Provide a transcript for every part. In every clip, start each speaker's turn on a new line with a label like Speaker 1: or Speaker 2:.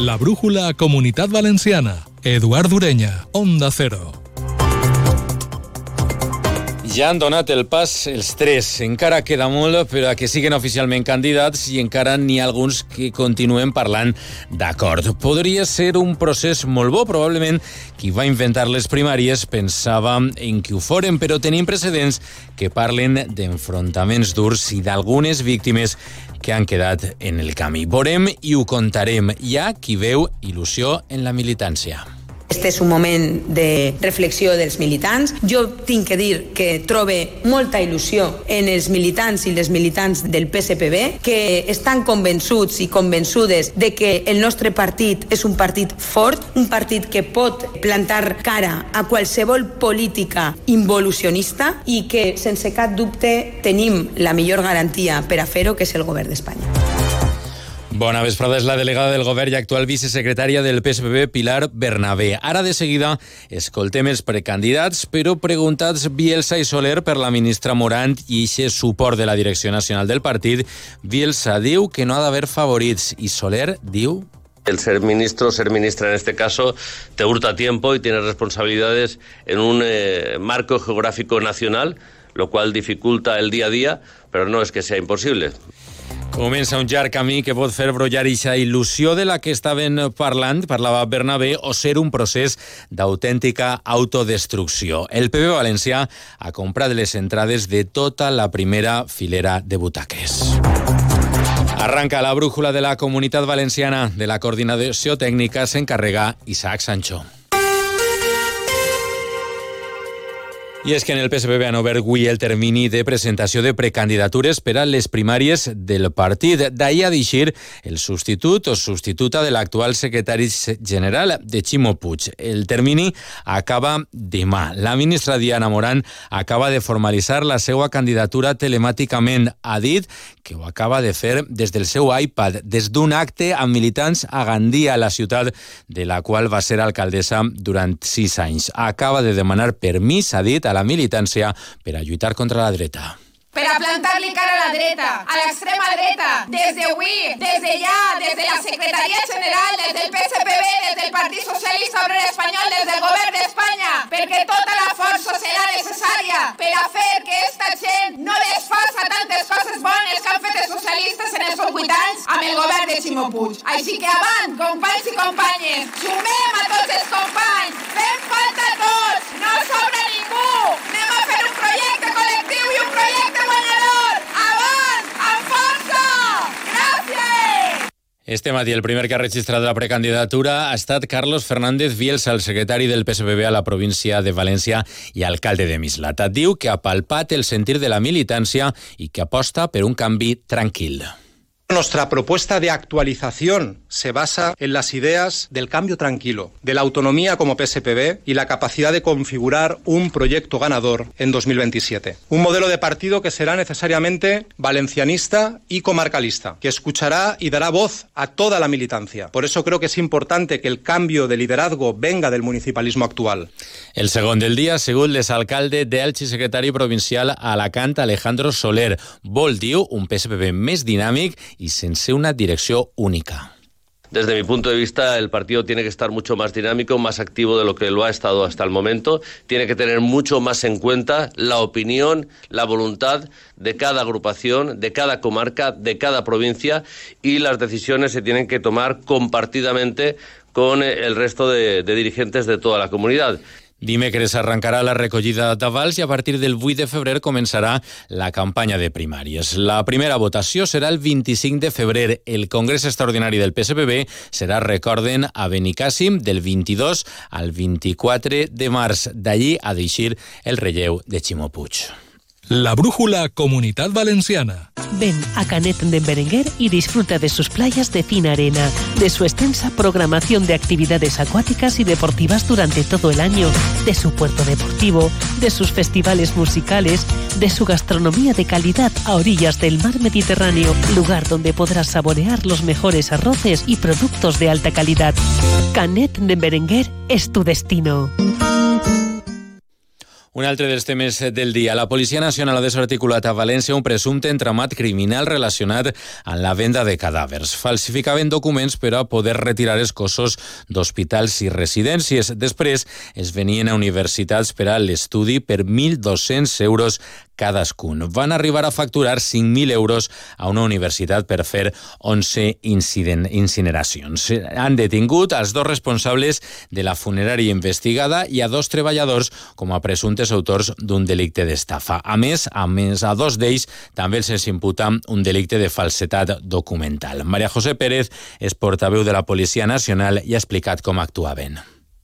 Speaker 1: La brújula Comunitat Valenciana. Eduard Ureña, Onda Cero.
Speaker 2: Ja han donat el pas els tres. Encara queda molt per a que siguin oficialment candidats i encara n'hi ha alguns que continuen parlant d'acord. Podria ser un procés molt bo. Probablement qui va inventar les primàries pensava en que ho foren, però tenim precedents que parlen d'enfrontaments durs i d'algunes víctimes que han quedat en el camí. Vorem i ho contarem. Hi ha qui veu il·lusió en la militància.
Speaker 3: Este és un moment de reflexió dels militants. Jo tinc que dir que trobe molta il·lusió en els militants i les militants del PSPB, que estan convençuts i convençudes de que el nostre partit és un partit fort, un partit que pot plantar cara a qualsevol política involucionista i que, sense cap dubte, tenim la millor garantia per a fer-ho, que és el govern d'Espanya.
Speaker 2: Bona vesprada, és la delegada del govern i actual vicesecretària del PSPB, Pilar Bernabé. Ara de seguida escoltem els precandidats, però preguntats Bielsa i Soler per la ministra Morant i eixe suport de la direcció nacional del partit, Bielsa diu que no ha d'haver favorits i Soler diu
Speaker 4: el ser ministro, ser ministra en este caso, te hurta tiempo y tiene responsabilidades en un eh, marco geográfico nacional, lo cual dificulta el día a día, pero no es que sea imposible.
Speaker 2: Comença un llarg camí que pot fer brollar ixa il·lusió de la que estaven parlant, parlava Bernabé, o ser un procés d'autèntica autodestrucció. El PB Valencià ha comprat les entrades de tota la primera filera de butaques. Arranca la brújula de la Comunitat Valenciana. De la coordinació tècnica s'encarrega Isaac Sancho. I és que en el PSPB han obert avui el termini de presentació de precandidatures per a les primàries del partit. D'ahir a d'eixir el substitut o substituta de l'actual secretari general de Ximo Puig. El termini acaba demà. La ministra Diana Morant acaba de formalitzar la seva candidatura telemàticament. Ha dit que ho acaba de fer des del seu iPad, des d'un acte amb militants a Gandia, la ciutat de la qual va ser alcaldessa durant sis anys. Acaba de demanar permís, ha dit, a la militància per a lluitar contra la dreta
Speaker 5: per a plantar-li cara a la dreta, a l'extrema dreta, des d'avui, des de ja, des de la Secretaria General, des del PSPB, des del Partit Socialista Obrer Espanyol, des del Govern d'Espanya, perquè tota la força serà necessària per a fer que esta gent no desfassa tantes coses bones que han fet els socialistes en els 8 anys amb el govern de Ximo Puig. Així que avant, companys i companyes, sumem a tots els companys, fem falta tots, no sobra ningú, anem a fer un projecte col·lectiu i un projecte
Speaker 2: Este matí el primer que ha registrat la precandidatura ha estat Carlos Fernández Bielsa, el secretari del PSPB a la província de València i alcalde de Mislata. Diu que ha palpat el sentir de la militància i que aposta per un canvi tranquil.
Speaker 6: Nuestra propuesta de actualización se basa en las ideas del cambio tranquilo, de la autonomía como PSPB y la capacidad de configurar un proyecto ganador en 2027. Un modelo de partido que será necesariamente valencianista y comarcalista, que escuchará y dará voz a toda la militancia. Por eso creo que es importante que el cambio de liderazgo venga del municipalismo actual.
Speaker 2: El segundo del día, según l'exalcalde d'Elx i secretari provincial a Alacant, Alejandro Soler. Vol, un PSPB més dinàmic y sense una dirección única.
Speaker 4: Desde mi punto de vista, el partido tiene que estar mucho más dinámico, más activo de lo que lo ha estado hasta el momento. Tiene que tener mucho más en cuenta la opinión, la voluntad de cada agrupación, de cada comarca, de cada provincia y las decisiones se tienen que tomar compartidamente con el resto de, de dirigentes de toda la comunidad.
Speaker 2: Dimecres arrencarà la recollida d'avals i a partir del 8 de febrer començarà la campanya de primàries. La primera votació serà el 25 de febrer. El Congrés Extraordinari del PSPB serà, recorden, a Benicàssim del 22 al 24 de març. D'allí a deixir el relleu de Ximo Puig.
Speaker 1: La brújula Comunidad Valenciana.
Speaker 7: Ven a Canet de Berenguer y disfruta de sus playas de fina arena, de su extensa programación de actividades acuáticas y deportivas durante todo el año, de su puerto deportivo, de sus festivales musicales, de su gastronomía de calidad a orillas del mar Mediterráneo, lugar donde podrás saborear los mejores arroces y productos de alta calidad. Canet de Berenguer es tu destino.
Speaker 2: Un altre dels temes del dia. La Policia Nacional ha desarticulat a València un presumpte entramat criminal relacionat amb la venda de cadàvers. Falsificaven documents per a poder retirar els cossos d'hospitals i residències. Després es venien a universitats per a l'estudi per 1.200 euros cadascun. Van arribar a facturar 5.000 euros a una universitat per fer 11 incident, incineracions. Han detingut els dos responsables de la funerària investigada i a dos treballadors com a presumptes autors d'un delicte d'estafa. A més, a més a dos d'ells també se'ls imputa un delicte de falsetat documental. Maria José Pérez és portaveu de la Policia Nacional i ha explicat com actuaven.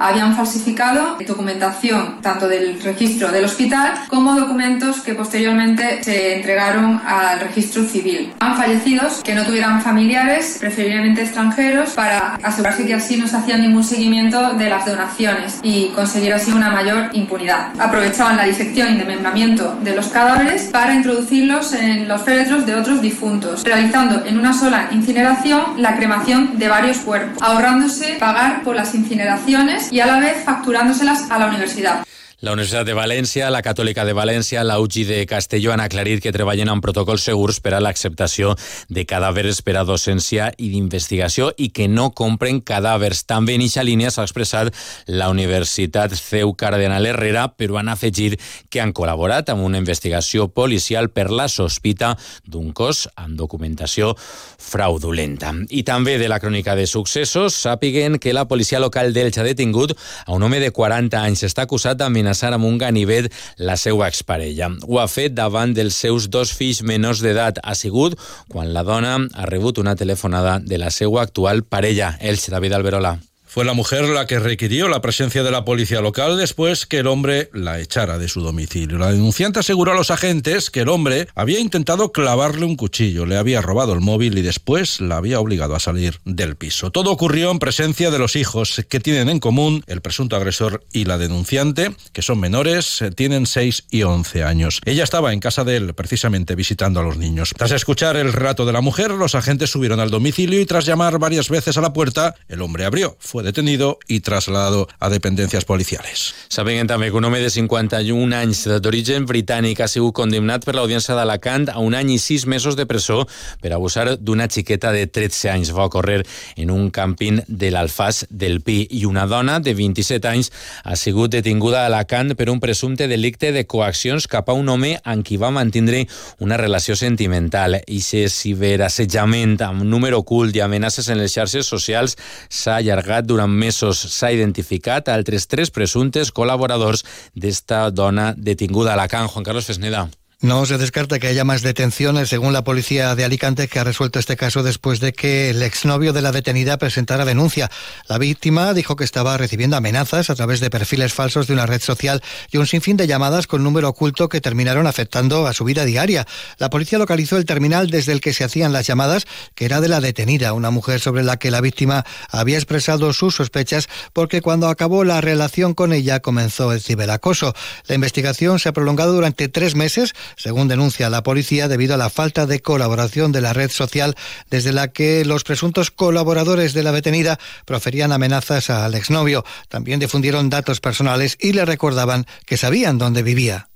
Speaker 8: Habían falsificado documentación tanto del registro del hospital como documentos que posteriormente se entregaron al registro civil. Han fallecidos que no tuvieran familiares, preferiblemente extranjeros, para asegurarse que así no se hacía ningún seguimiento de las donaciones y conseguir así una mayor impunidad. Aprovechaban la disección y desmembramiento de los cadáveres para introducirlos en los féretros de otros difuntos, realizando en una sola incineración la cremación de varios cuerpos, ahorrándose pagar por las incineraciones y a la vez facturándoselas a la universidad.
Speaker 2: La Universitat de València, la Catòlica de València, la UGI de Castelló han aclarit que treballen amb protocols segurs per a l'acceptació de cadàvers per a docència i d'investigació i que no compren cadàvers. També en eixa línia s'ha expressat la Universitat CEU Cardenal Herrera, però han afegit que han col·laborat amb una investigació policial per la sospita d'un cos amb documentació fraudulenta. I també de la crònica de successos, sàpiguen que la policia local d'Elx ha detingut a un home de 40 anys. Està acusat d'amenaçar amenaçar amb un ganivet la seva exparella. Ho ha fet davant dels seus dos fills menors d'edat. Ha sigut quan la dona ha rebut una telefonada de la seva actual parella, Elx David Alberola.
Speaker 9: Fue la mujer la que requirió la presencia de la policía local después que el hombre la echara de su domicilio. La denunciante aseguró a los agentes que el hombre había intentado clavarle un cuchillo, le había robado el móvil y después la había obligado a salir del piso. Todo ocurrió en presencia de los hijos que tienen en común el presunto agresor y la denunciante, que son menores, tienen 6 y 11 años. Ella estaba en casa de él precisamente visitando a los niños. Tras escuchar el relato de la mujer, los agentes subieron al domicilio y tras llamar varias veces a la puerta, el hombre abrió. Detenido y trasladado a dependencias policiales.
Speaker 2: Saben també que un home de 51 anys d'origen britànic ha sigut condemnat per l'Audiència d'Alacant a un any i sis mesos de presó per abusar d'una xiqueta de 13 anys. Va ocórrer en un càmping de l'Alfàs del Pi i una dona de 27 anys ha sigut detinguda a Alacant per un presumpte delicte de coaccions cap a un home amb qui va mantindre una relació sentimental. I si ciberassetjament amb número ocult i amenaces en les xarxes socials s'ha allargat durant mesos s'ha identificat altres tres presumptes col·laboradors d'esta dona detinguda a Alacant. Juan Carlos Fesneda.
Speaker 10: No se descarta que haya más detenciones, según la policía de Alicante, que ha resuelto este caso después de que el exnovio de la detenida presentara denuncia. La víctima dijo que estaba recibiendo amenazas a través de perfiles falsos de una red social y un sinfín de llamadas con número oculto que terminaron afectando a su vida diaria. La policía localizó el terminal desde el que se hacían las llamadas, que era de la detenida, una mujer sobre la que la víctima había expresado sus sospechas porque cuando acabó la relación con ella comenzó el ciberacoso. La investigación se ha prolongado durante tres meses según denuncia la policía, debido a la falta de colaboración de la red social desde la que los presuntos colaboradores de la detenida proferían amenazas al exnovio. También difundieron datos personales y le recordaban que sabían dónde vivía.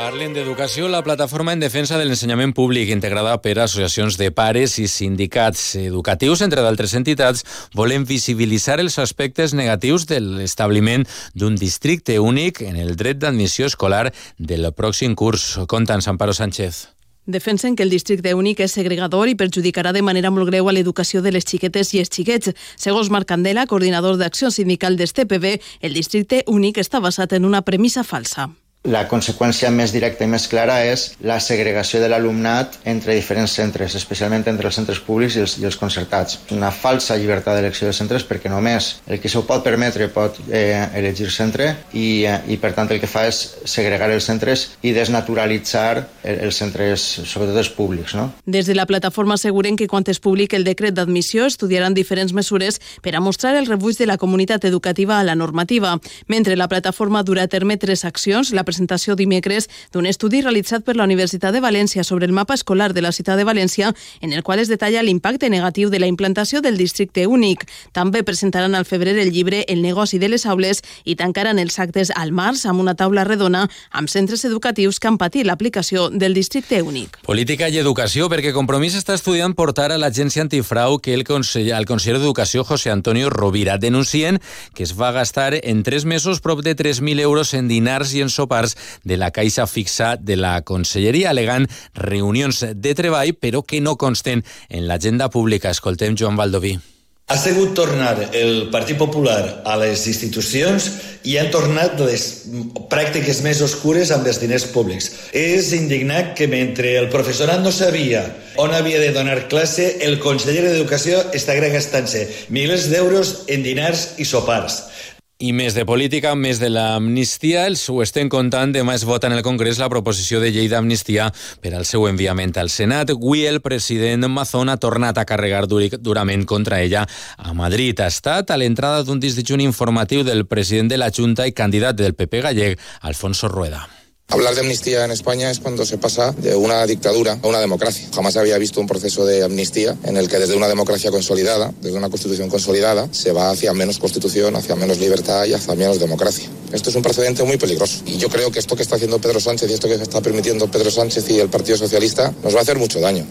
Speaker 2: Parlen d'educació, la plataforma en defensa de l'ensenyament públic integrada per associacions de pares i sindicats educatius, entre d'altres entitats, volen visibilitzar els aspectes negatius de l'establiment d'un districte únic en el dret d'admissió escolar del pròxim curs. Compta'ns, Amparo Sánchez.
Speaker 11: Defensen que el districte únic és segregador i perjudicarà de manera molt greu a l'educació de les xiquetes i els xiquets. Segons Marc Candela, coordinador d'acció sindical d'ESTPB, el districte únic està basat en una premissa falsa.
Speaker 12: La conseqüència més directa i més clara és la segregació de l'alumnat entre diferents centres, especialment entre els centres públics i els, i els concertats. Una falsa llibertat d'elecció de centres perquè només el que s'ho pot permetre pot eh, elegir centre i, eh, i per tant el que fa és segregar els centres i desnaturalitzar els centres, sobretot els públics. No?
Speaker 11: Des de la plataforma asseguren que quan es publiqui el decret d'admissió estudiaran diferents mesures per a mostrar el rebuig de la comunitat educativa a la normativa. Mentre la plataforma durà a terme tres accions, la presentació dimecres d'un estudi realitzat per la Universitat de València sobre el mapa escolar de la ciutat de València, en el qual es detalla l'impacte negatiu de la implantació del districte únic. També presentaran al febrer el llibre El negoci de les aules i tancaran els actes al març amb una taula redona amb centres educatius que han patit l'aplicació del districte únic.
Speaker 2: Política i educació, perquè Compromís està estudiant portar a l'agència antifrau que el conseller, el conseller d'Educació, José Antonio Rovira, denuncien que es va gastar en tres mesos prop de 3.000 euros en dinars i en sopars de la caixa fixa de la Conselleria, alegant reunions de treball, però que no consten en l'agenda pública. Escoltem Joan Valdoví.
Speaker 13: Ha sigut tornar el Partit Popular a les institucions i han tornat les pràctiques més oscures amb els diners públics. És indignat que mentre el professorat no sabia on havia de donar classe, el conseller d'Educació està gastant-se milers d'euros en dinars i sopars.
Speaker 2: I més de política, més de l'amnistia, els ho estem contant. Demà es vota en el Congrés la proposició de llei d'amnistia per al seu enviament al Senat. Avui el president Mazón ha tornat a carregar durament contra ella a Madrid. Ha estat a l'entrada d'un disdijun informatiu del president de la Junta i candidat del PP gallec, Alfonso Rueda.
Speaker 14: Hablar de amnistía en España es cuando se pasa de una dictadura a una democracia. Jamás había visto un proceso de amnistía en el que desde una democracia consolidada, desde una constitución consolidada, se va hacia menos constitución, hacia menos libertad y hacia menos democracia. Esto es un precedente muy peligroso. Y yo creo que esto que está haciendo Pedro Sánchez y esto que está permitiendo Pedro Sánchez y el Partido Socialista nos va a hacer mucho daño.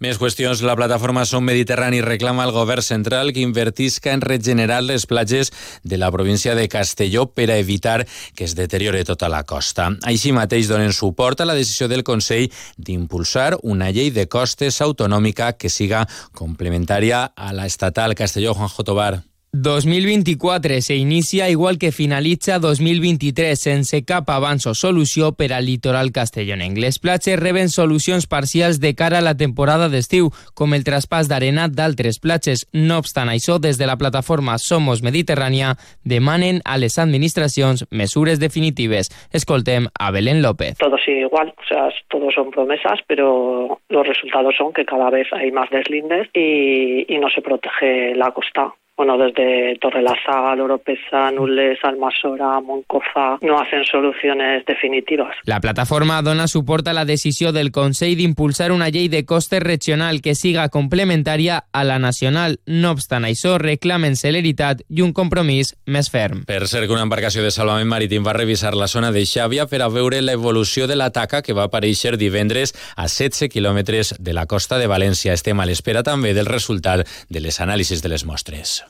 Speaker 2: Més qüestions. La plataforma Som Mediterrani reclama al govern central que invertisca en regenerar les platges de la província de Castelló per a evitar que es deteriore tota la costa. Així mateix donen suport a la decisió del Consell d'impulsar una llei de costes autonòmica que siga complementària a la estatal Castelló. Juanjo Tobar.
Speaker 15: 2024 se inicia igual que finalitza 2023 sense cap avanç o solució per al litoral castellonenc. Les platges reben solucions parcials de cara a la temporada d'estiu, com el traspàs d'arena d'altres platges. No obstant això, des de la plataforma Somos Mediterrània demanen a les administracions mesures definitives. Escoltem a Belén López.
Speaker 16: Todo sigue igual, o sea, todos son promesas, pero los resultados son que cada vez hay más deslindes y, y no se protege la costa bueno, desde Torrelazaga, Oropesa, Nules, Almasora, Moncofa, no hacen soluciones definitivas.
Speaker 15: La plataforma dona suport a la decisió del Consell d'impulsar una llei de costes regional que siga complementària a la nacional. No obstant això, reclamen celeritat i un compromís més ferm.
Speaker 2: Per cert, que una embarcació de salvament marítim va revisar la zona de Xàbia per a veure l'evolució de la taca que va aparèixer divendres a 16 quilòmetres de la costa de València. Estem a l'espera també del resultat de les anàlisis de les mostres.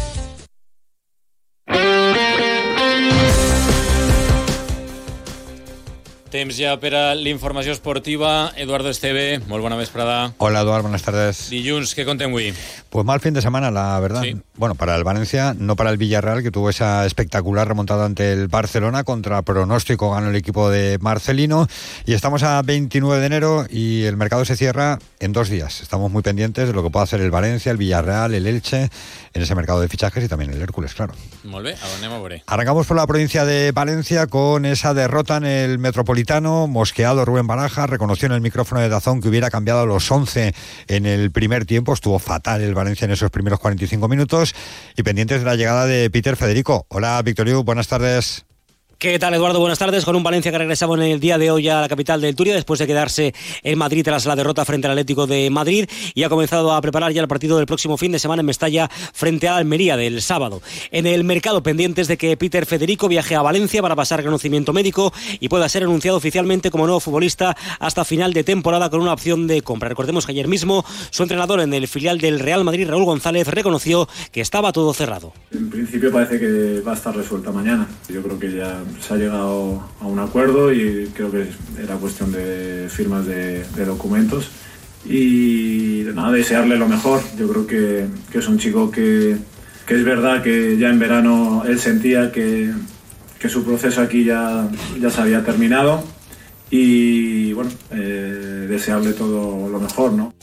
Speaker 2: Temps ja per a l'informació esportiva. Eduardo Esteve, molt bona vesprada.
Speaker 17: Hola, Eduardo, buenas tardes.
Speaker 2: Dilluns, què contem avui?
Speaker 17: Pues mal fin de semana, la verdad.
Speaker 2: Sí.
Speaker 17: Bueno, para el Valencia, no para el Villarreal, que tuvo esa espectacular remontada ante el Barcelona. Contra pronóstico ganó el equipo de Marcelino. Y estamos a 29 de enero y el mercado se cierra en dos días. Estamos muy pendientes de lo que pueda hacer el Valencia, el Villarreal, el Elche, en ese mercado de fichajes y también el Hércules, claro.
Speaker 2: Molt bé, a veure?
Speaker 17: Arrancamos por la provincia de Valencia con esa derrota en el Metropolitano. Mosqueado Rubén Baraja reconoció en el micrófono de Dazón que hubiera cambiado los 11 en el primer tiempo. Estuvo fatal el Valencia en esos primeros 45 minutos. Y pendientes de la llegada de Peter Federico. Hola, Victorio, buenas tardes.
Speaker 18: ¿Qué tal, Eduardo? Buenas tardes. Con un Valencia que regresaba en el día de hoy a la capital del Turia después de quedarse en Madrid tras la derrota frente al Atlético de Madrid y ha comenzado a preparar ya el partido del próximo fin de semana en Mestalla frente a Almería del sábado. En el mercado pendientes de que Peter Federico viaje a Valencia para pasar reconocimiento médico y pueda ser anunciado oficialmente como nuevo futbolista hasta final de temporada con una opción de compra. Recordemos que ayer mismo su entrenador en el filial del Real Madrid, Raúl González, reconoció que estaba todo cerrado.
Speaker 19: En principio parece que va a estar resuelta mañana. Yo creo que ya se ha llegado a un acuerdo y creo que era cuestión de firmas de, documentos y nada, desearle lo mejor. Yo creo que, que es un chico que, que, es verdad que ya en verano él sentía que, que su proceso aquí ya, ya se había terminado y bueno, eh, desearle todo lo mejor, ¿no?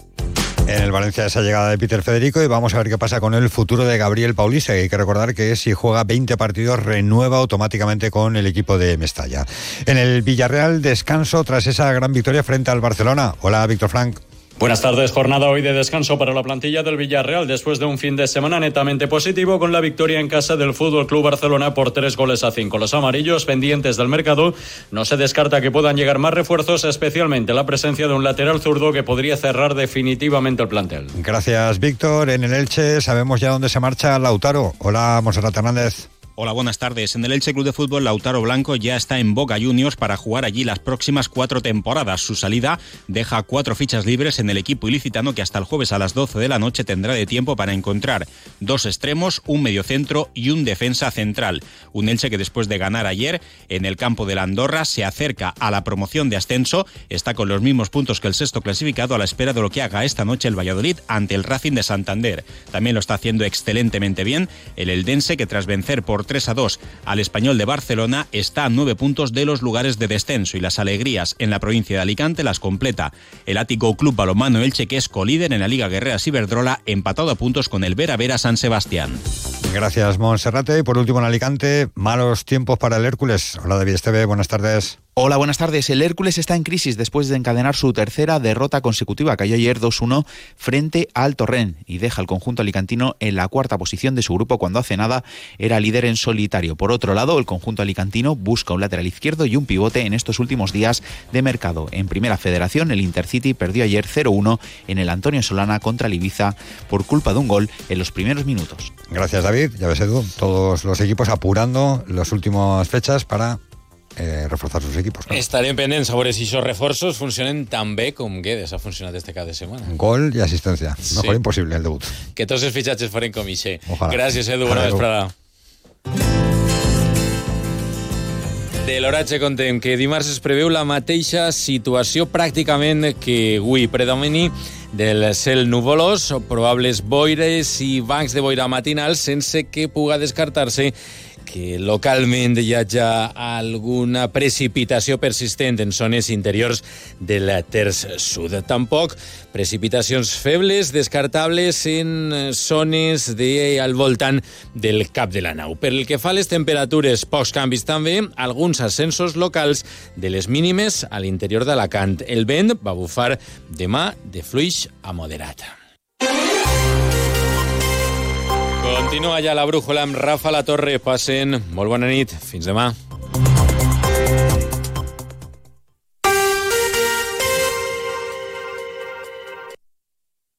Speaker 17: En el Valencia esa llegada de Peter Federico y vamos a ver qué pasa con el futuro de Gabriel Paulista. Hay que recordar que si juega 20 partidos renueva automáticamente con el equipo de Mestalla. En el Villarreal descanso tras esa gran victoria frente al Barcelona. Hola Víctor Frank.
Speaker 20: Buenas tardes, jornada hoy de descanso para la plantilla del Villarreal después de un fin de semana netamente positivo con la victoria en casa del Fútbol Club Barcelona por tres goles a cinco. Los amarillos pendientes del mercado no se descarta que puedan llegar más refuerzos, especialmente la presencia de un lateral zurdo que podría cerrar definitivamente el plantel.
Speaker 17: Gracias, Víctor. En el Elche sabemos ya dónde se marcha Lautaro. Hola, Monserrat Hernández.
Speaker 21: Hola, buenas tardes. En el Elche Club de Fútbol, Lautaro Blanco ya está en Boca Juniors para jugar allí las próximas cuatro temporadas. Su salida deja cuatro fichas libres en el equipo ilicitano que hasta el jueves a las 12 de la noche tendrá de tiempo para encontrar dos extremos, un mediocentro y un defensa central. Un Elche que después de ganar ayer en el campo de la Andorra se acerca a la promoción de ascenso, está con los mismos puntos que el sexto clasificado a la espera de lo que haga esta noche el Valladolid ante el Racing de Santander. También lo está haciendo excelentemente bien el Eldense que tras vencer por 3 a 2 al español de Barcelona, está a nueve puntos de los lugares de descenso y las alegrías en la provincia de Alicante las completa el Ático Club Balomano Elche, que es en la Liga Guerrera Ciberdrola, empatado a puntos con el Vera Vera San Sebastián.
Speaker 17: Gracias, Monserrate. Y por último, en Alicante, malos tiempos para el Hércules. Hola, David Esteve, buenas tardes.
Speaker 22: Hola, buenas tardes. El Hércules está en crisis después de encadenar su tercera derrota consecutiva. Cayó ayer 2-1 frente al Torrent y deja al conjunto alicantino en la cuarta posición de su grupo cuando hace nada era líder en solitario. Por otro lado, el conjunto alicantino busca un lateral izquierdo y un pivote en estos últimos días de mercado. En primera federación, el Intercity perdió ayer 0-1 en el Antonio Solana contra el Ibiza por culpa de un gol en los primeros minutos.
Speaker 17: Gracias, David. Ya ves, Edu, todos los equipos apurando las últimas fechas para eh, reforçar sus equipos. Claro.
Speaker 2: Estarem pendents a veure si aquests reforços funcionen tan bé com Guedes ha funcionat este cap de setmana.
Speaker 17: Gol i assistència. Mejor
Speaker 2: Sí.
Speaker 17: imposible el debut.
Speaker 2: Que tots els fitxatges foren com ixe. Gràcies, Edu. Bona vesprada. De l'oratge contem que dimarts es preveu la mateixa situació pràcticament que avui predomini del cel nuvolós, probables boires i bancs de boira matinals sense que puga descartar-se que localment hi hagi alguna precipitació persistent en zones interiors del terç sud. Tampoc precipitacions febles descartables en zones de, al voltant del cap de la nau. Per el que fa a les temperatures, pocs canvis també, alguns ascensos locals de les mínimes a l'interior d'Alacant. El vent va bufar demà de fluix a moderat. Continua ja la brújula amb Rafa La Torre. Passen molt bona nit. Fins demà.